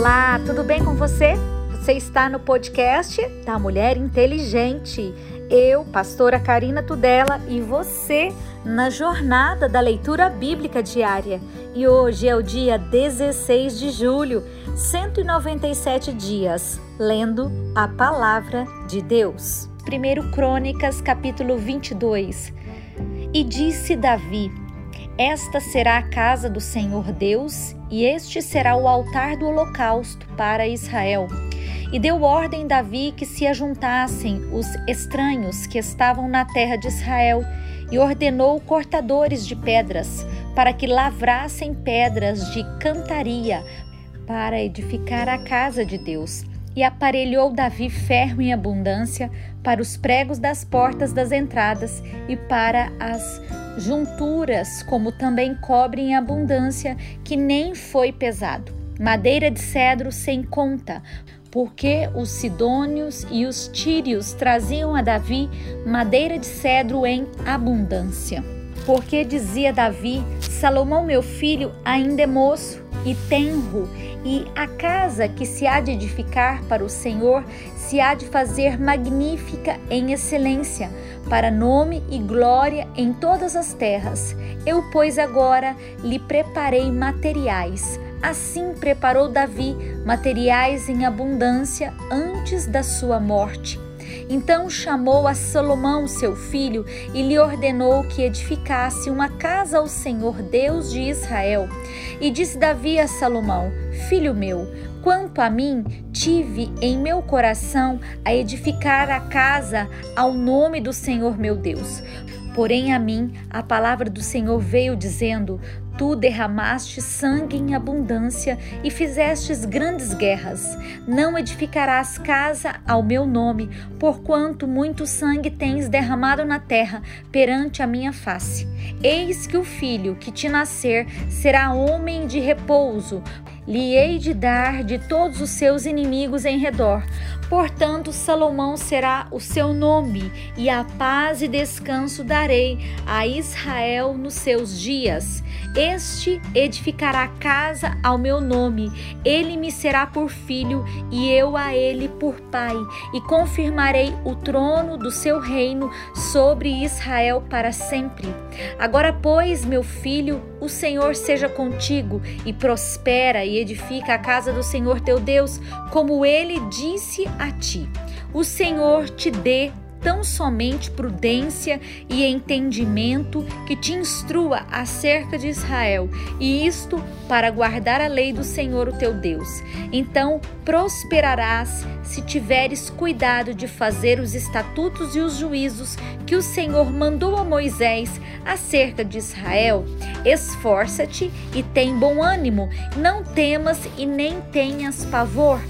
Olá, tudo bem com você? Você está no podcast da Mulher Inteligente. Eu, pastora Karina Tudela, e você na jornada da leitura bíblica diária. E hoje é o dia 16 de julho, 197 dias, lendo a palavra de Deus. 1 Crônicas, capítulo 22. E disse Davi: esta será a casa do Senhor Deus, e este será o altar do holocausto para Israel. E deu ordem Davi que se ajuntassem os estranhos que estavam na terra de Israel, e ordenou cortadores de pedras, para que lavrassem pedras de cantaria, para edificar a casa de Deus. E aparelhou Davi ferro em abundância para os pregos das portas das entradas e para as junturas, como também cobre em abundância, que nem foi pesado. Madeira de cedro sem conta, porque os sidônios e os tírios traziam a Davi madeira de cedro em abundância. Porque dizia Davi: Salomão, meu filho, ainda é moço e tenro, e a casa que se há de edificar para o Senhor se há de fazer magnífica em excelência, para nome e glória em todas as terras. Eu, pois, agora lhe preparei materiais. Assim preparou Davi materiais em abundância antes da sua morte então chamou a Salomão, seu filho, e lhe ordenou que edificasse uma casa ao Senhor Deus de Israel. E disse Davi a Salomão: Filho meu, quanto a mim, tive em meu coração a edificar a casa ao nome do Senhor meu Deus. Porém, a mim a palavra do Senhor veio dizendo: Tu derramaste sangue em abundância e fizestes grandes guerras. Não edificarás casa ao meu nome, porquanto muito sangue tens derramado na terra perante a minha face. Eis que o filho que te nascer será homem de repouso, lhe hei de dar de todos os seus inimigos em redor. Portanto, Salomão será o seu nome, e a paz e descanso darei a Israel nos seus dias. Este edificará casa ao meu nome, ele me será por filho, e eu a ele por pai, e confirmarei o trono do seu reino sobre Israel para sempre. Agora, pois, meu filho, o Senhor seja contigo, e prospera e edifica a casa do Senhor teu Deus, como ele disse a ti. O Senhor te dê tão somente prudência e entendimento que te instrua acerca de Israel, e isto para guardar a lei do Senhor o teu Deus. Então prosperarás se tiveres cuidado de fazer os estatutos e os juízos que o Senhor mandou a Moisés acerca de Israel. Esforça-te e tem bom ânimo, não temas e nem tenhas pavor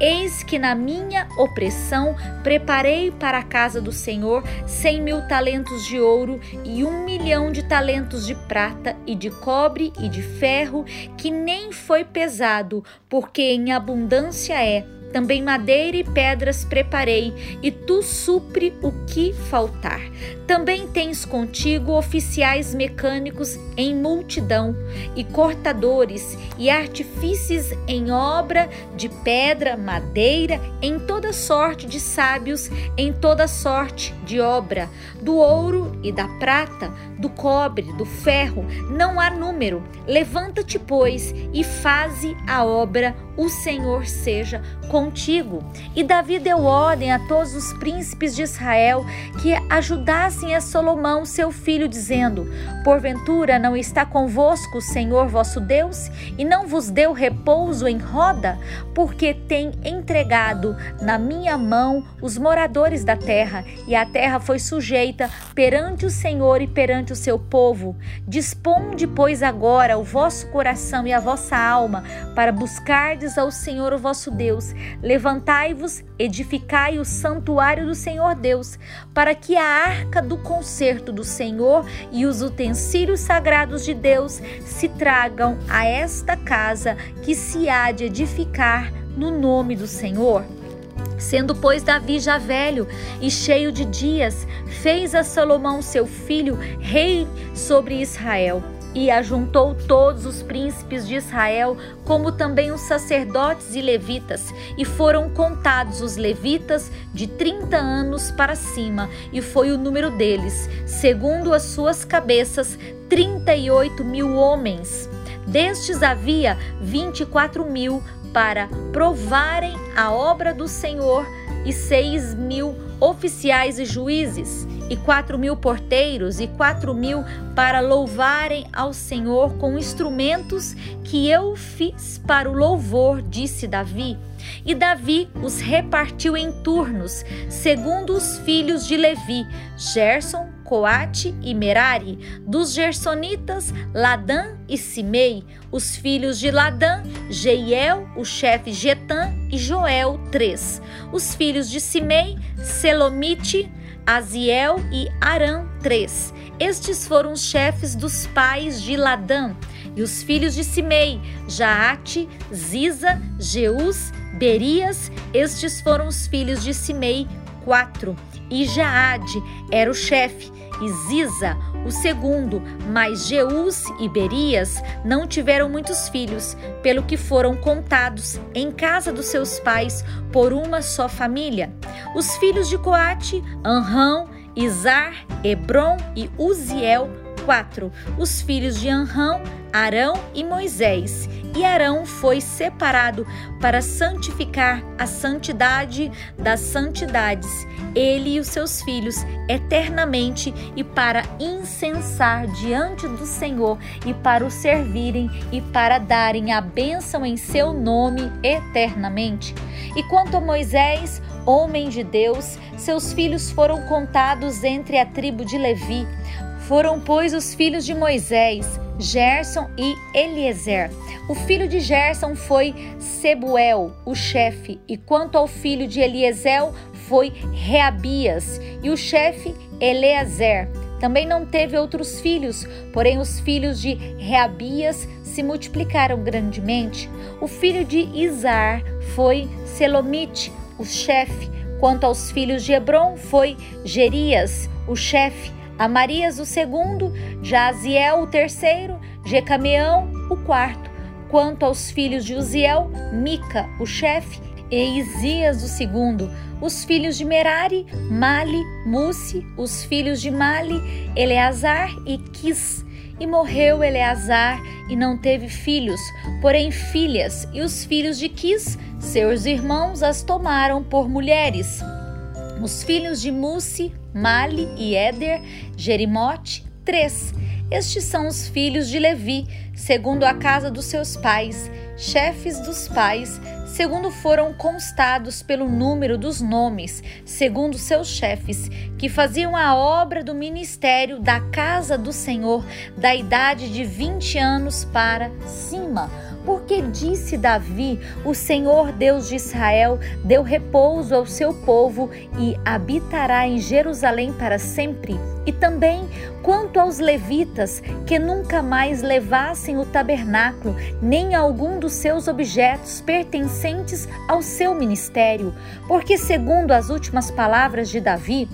Eis que na minha opressão preparei para a casa do Senhor cem mil talentos de ouro e um milhão de talentos de prata e de cobre e de ferro, que nem foi pesado, porque em abundância é também madeira e pedras preparei, e tu supre o que faltar. Também tens contigo oficiais mecânicos em multidão, e cortadores, e artífices em obra de pedra, madeira, em toda sorte de sábios, em toda sorte de obra, do ouro e da prata, do cobre, do ferro, não há número. Levanta-te, pois, e faze a obra, o Senhor seja contigo. E Davi deu ordem a todos os príncipes de Israel que ajudassem a Salomão, seu filho, dizendo: Porventura não está convosco o Senhor vosso Deus, e não vos deu repouso em roda, porque tem entregado na minha mão os moradores da terra, e a terra foi sujeita perante o Senhor e perante o seu povo. Disponde, pois, agora o vosso coração e a vossa alma para buscardes ao Senhor o vosso Deus. Levantai-vos, edificai o santuário do Senhor Deus, para que a arca do concerto do Senhor e os utensílios sagrados de Deus se tragam a esta casa que se há de edificar no nome do Senhor. Sendo, pois, Davi já velho e cheio de dias, fez a Salomão, seu filho, rei sobre Israel. E ajuntou todos os príncipes de Israel, como também os sacerdotes e levitas, e foram contados os levitas de 30 anos para cima, e foi o número deles, segundo as suas cabeças, 38 mil homens. Destes havia 24 mil para provarem a obra do Senhor e seis mil oficiais e juízes, e quatro mil porteiros, e quatro mil para louvarem ao Senhor com instrumentos que eu fiz para o louvor, disse Davi. E Davi os repartiu em turnos, segundo os filhos de Levi, Gerson, Coate e Merari, dos Gersonitas, Ladã e Simei, os filhos de Ladã, Jeiel, o chefe Getã e Joel, três, os filhos de Simei, Selomite, Aziel e Arã, três. Estes foram os chefes dos pais de Ladã, e os filhos de Simei, Jaate, Ziza, Jeus, Berias, estes foram os filhos de Simei, quatro. E Jaade era o chefe, e Ziza, o segundo, mas Jeus e Berias não tiveram muitos filhos, pelo que foram contados em casa dos seus pais por uma só família. Os filhos de Coate, Anrão, Izar, Hebron e Uziel, quatro. Os filhos de Anrão, Arão e Moisés. E Arão foi separado para santificar a santidade das santidades, ele e os seus filhos, eternamente, e para incensar diante do Senhor, e para o servirem, e para darem a bênção em seu nome eternamente. E quanto a Moisés, homem de Deus, seus filhos foram contados entre a tribo de Levi. Foram, pois, os filhos de Moisés, Gerson e Eliezer. O filho de Gerson foi Sebuel, o chefe, e quanto ao filho de Eliezer foi Reabias, e o chefe Eleazer. Também não teve outros filhos, porém os filhos de Reabias se multiplicaram grandemente. O filho de Izar foi Selomite, o chefe. Quanto aos filhos de Hebron, foi Gerias, o chefe. Amarias o segundo, Jaziel o terceiro, Jecameão o quarto. Quanto aos filhos de Uziel, Mica o chefe e Isias o segundo. Os filhos de Merari, Mali, Musi, os filhos de Mali, Eleazar e Quis. E morreu Eleazar e não teve filhos, porém filhas, e os filhos de Quis, seus irmãos, as tomaram por mulheres. Os filhos de Musi, Mali e Éder, Jerimote, três. Estes são os filhos de Levi, segundo a casa dos seus pais, chefes dos pais, segundo foram constados pelo número dos nomes, segundo seus chefes, que faziam a obra do ministério da casa do Senhor, da idade de 20 anos para cima porque disse Davi: O Senhor Deus de Israel deu repouso ao seu povo e habitará em Jerusalém para sempre. E também quanto aos levitas, que nunca mais levassem o tabernáculo, nem algum dos seus objetos pertencentes ao seu ministério, porque, segundo as últimas palavras de Davi,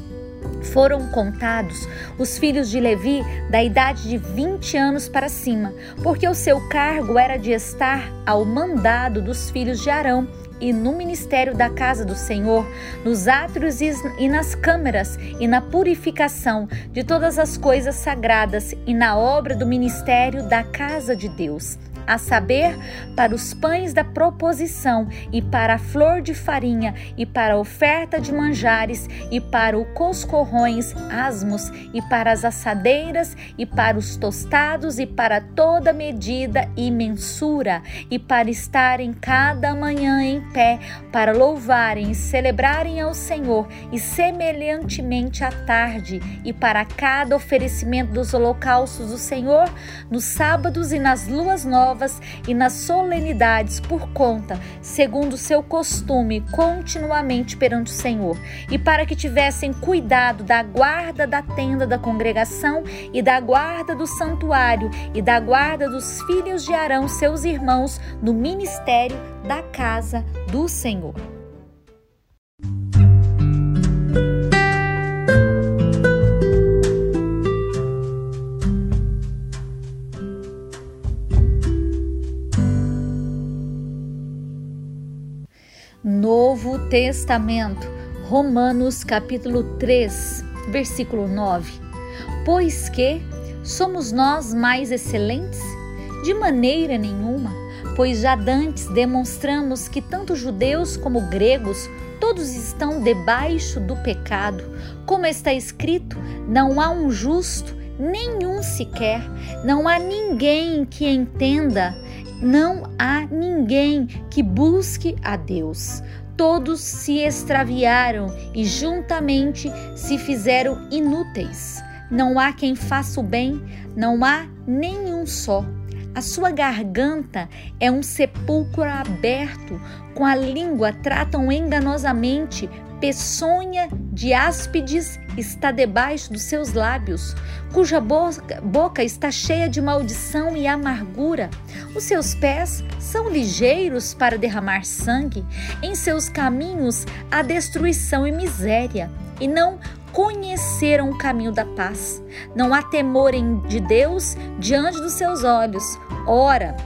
foram contados os filhos de Levi da idade de 20 anos para cima, porque o seu cargo era de estar ao mandado dos filhos de Arão e no ministério da casa do Senhor, nos átrios e nas câmeras e na purificação de todas as coisas sagradas e na obra do ministério da casa de Deus a saber, para os pães da proposição, e para a flor de farinha, e para a oferta de manjares, e para o coscorrões asmos, e para as assadeiras, e para os tostados, e para toda medida e mensura, e para estarem cada manhã em pé, para louvarem e celebrarem ao Senhor, e semelhantemente à tarde, e para cada oferecimento dos holocaustos do Senhor, nos sábados e nas luas novas novas e nas solenidades por conta, segundo seu costume, continuamente perante o Senhor, e para que tivessem cuidado da guarda da tenda da congregação e da guarda do santuário e da guarda dos filhos de Arão, seus irmãos, no ministério da casa do Senhor. Novo Testamento, Romanos capítulo 3, versículo 9. Pois que somos nós mais excelentes? De maneira nenhuma, pois já dantes demonstramos que tanto judeus como gregos todos estão debaixo do pecado. Como está escrito, não há um justo, nenhum sequer, não há ninguém que entenda, não há ninguém que busque a Deus. Todos se extraviaram e juntamente se fizeram inúteis. Não há quem faça o bem, não há nenhum só. A sua garganta é um sepulcro aberto, com a língua tratam enganosamente, peçonha de áspides está debaixo dos seus lábios, cuja boca, boca está cheia de maldição e amargura. Os seus pés são ligeiros para derramar sangue, em seus caminhos há destruição e miséria, e não conheceram o caminho da paz. Não há temor de Deus diante dos seus olhos. Ora,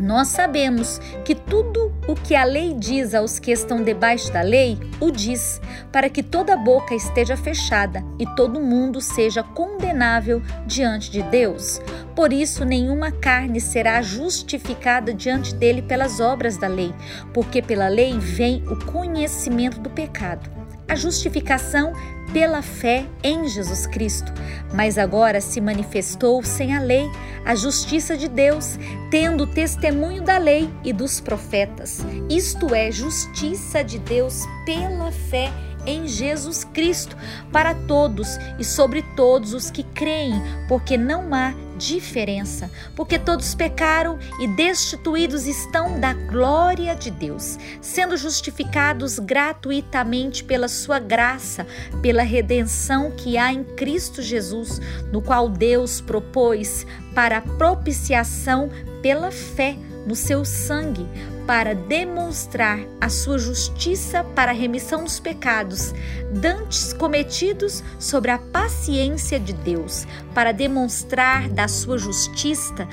nós sabemos que tudo o que a lei diz aos que estão debaixo da lei, o diz, para que toda boca esteja fechada e todo mundo seja condenável diante de Deus. Por isso, nenhuma carne será justificada diante dele pelas obras da lei, porque pela lei vem o conhecimento do pecado. A justificação pela fé em Jesus Cristo, mas agora se manifestou sem a lei a justiça de Deus, tendo testemunho da lei e dos profetas. Isto é, justiça de Deus pela fé em Jesus Cristo para todos e sobre todos os que creem, porque não há diferença, porque todos pecaram e destituídos estão da glória de Deus, sendo justificados gratuitamente pela sua graça, pela redenção que há em Cristo Jesus, no qual Deus propôs para propiciação pela fé no seu sangue, para demonstrar a sua justiça para a remissão dos pecados, dantes cometidos sobre a paciência de Deus, para demonstrar da sua justiça,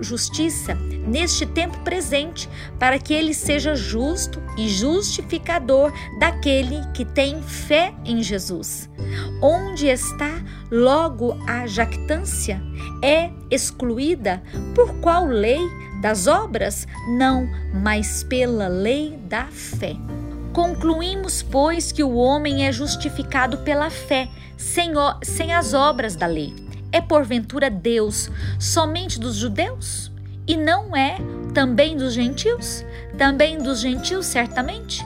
justiça neste tempo presente, para que ele seja justo e justificador daquele que tem fé em Jesus. Onde está logo a jactância? É excluída por qual lei? das obras? Não, mas pela lei da fé. Concluímos, pois, que o homem é justificado pela fé, sem, o, sem as obras da lei. É porventura Deus somente dos judeus? E não é também dos gentios? Também dos gentios, certamente?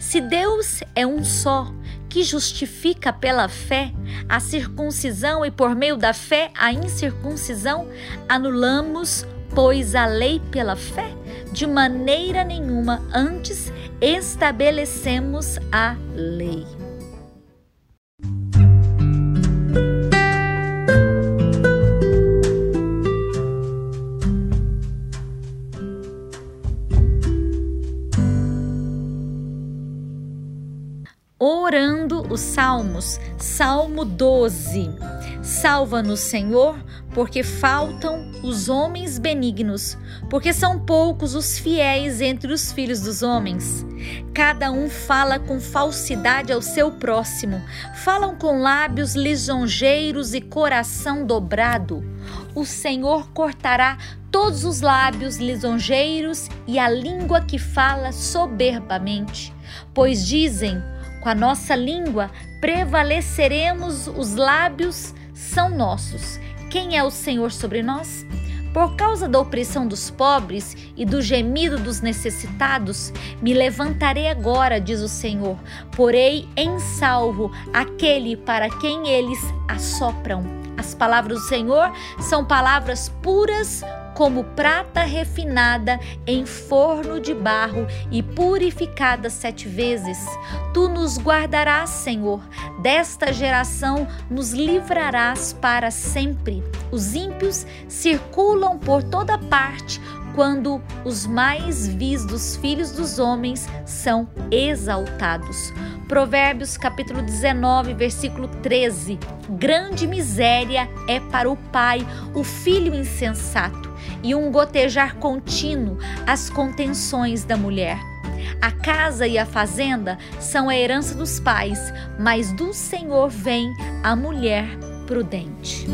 Se Deus é um só, que justifica pela fé a circuncisão e por meio da fé a incircuncisão, anulamos pois a lei pela fé, de maneira nenhuma antes estabelecemos a lei. Orando os Salmos, Salmo 12. Salva-nos, Senhor, porque faltam os homens benignos, porque são poucos os fiéis entre os filhos dos homens. Cada um fala com falsidade ao seu próximo, falam com lábios lisonjeiros e coração dobrado. O Senhor cortará todos os lábios lisonjeiros e a língua que fala soberbamente, pois dizem: com a nossa língua prevaleceremos, os lábios são nossos quem é o Senhor sobre nós? Por causa da opressão dos pobres e do gemido dos necessitados, me levantarei agora, diz o Senhor, porei em salvo aquele para quem eles assopram. As palavras do Senhor são palavras puras como prata refinada em forno de barro e purificada sete vezes. Tu nos guardarás, Senhor, desta geração nos livrarás para sempre. Os ímpios circulam por toda parte quando os mais vis dos filhos dos homens são exaltados. Provérbios capítulo 19, versículo 13. Grande miséria é para o pai o filho insensato e um gotejar contínuo as contenções da mulher. A casa e a fazenda são a herança dos pais, mas do Senhor vem a mulher prudente.